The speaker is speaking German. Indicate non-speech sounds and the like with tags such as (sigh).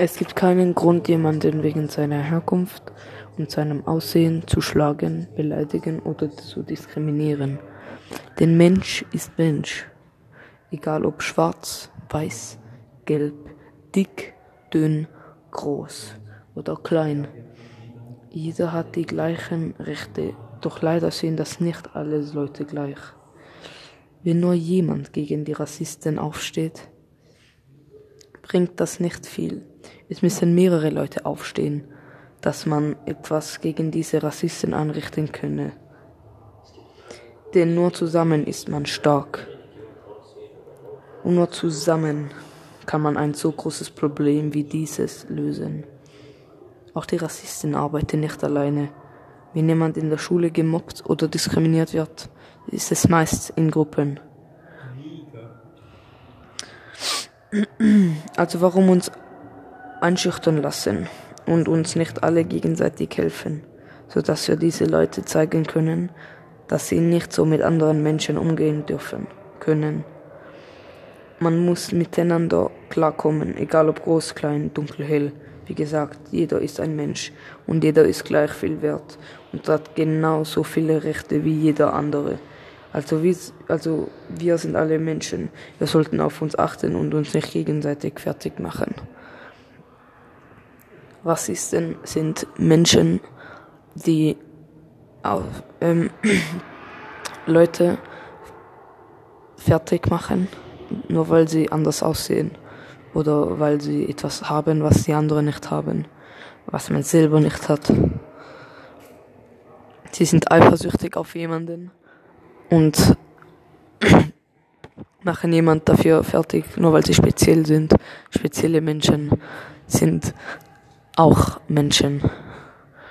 Es gibt keinen Grund, jemanden wegen seiner Herkunft und seinem Aussehen zu schlagen, beleidigen oder zu diskriminieren. Denn Mensch ist Mensch, egal ob schwarz, weiß, gelb, dick, dünn, groß oder klein. Jeder hat die gleichen Rechte, doch leider sehen das nicht alle Leute gleich. Wenn nur jemand gegen die Rassisten aufsteht, bringt das nicht viel. Es müssen mehrere Leute aufstehen, dass man etwas gegen diese Rassisten anrichten könne. Denn nur zusammen ist man stark. Und nur zusammen kann man ein so großes Problem wie dieses lösen. Auch die Rassisten arbeiten nicht alleine. Wenn jemand in der Schule gemobbt oder diskriminiert wird, ist es meist in Gruppen. Also warum uns einschüchtern lassen und uns nicht alle gegenseitig helfen, so dass wir diese Leute zeigen können, dass sie nicht so mit anderen Menschen umgehen dürfen können. Man muss miteinander klarkommen, egal ob groß, klein, dunkel, hell. Wie gesagt, jeder ist ein Mensch und jeder ist gleich viel wert und hat genauso viele Rechte wie jeder andere. Also wir, also wir sind alle Menschen. Wir sollten auf uns achten und uns nicht gegenseitig fertig machen. Rassisten sind Menschen, die auf, ähm, (clears throat) Leute fertig machen, nur weil sie anders aussehen oder weil sie etwas haben, was die anderen nicht haben, was man selber nicht hat. Sie sind eifersüchtig auf jemanden und (clears throat) machen jemand dafür fertig, nur weil sie speziell sind. Spezielle Menschen sind auch Menschen.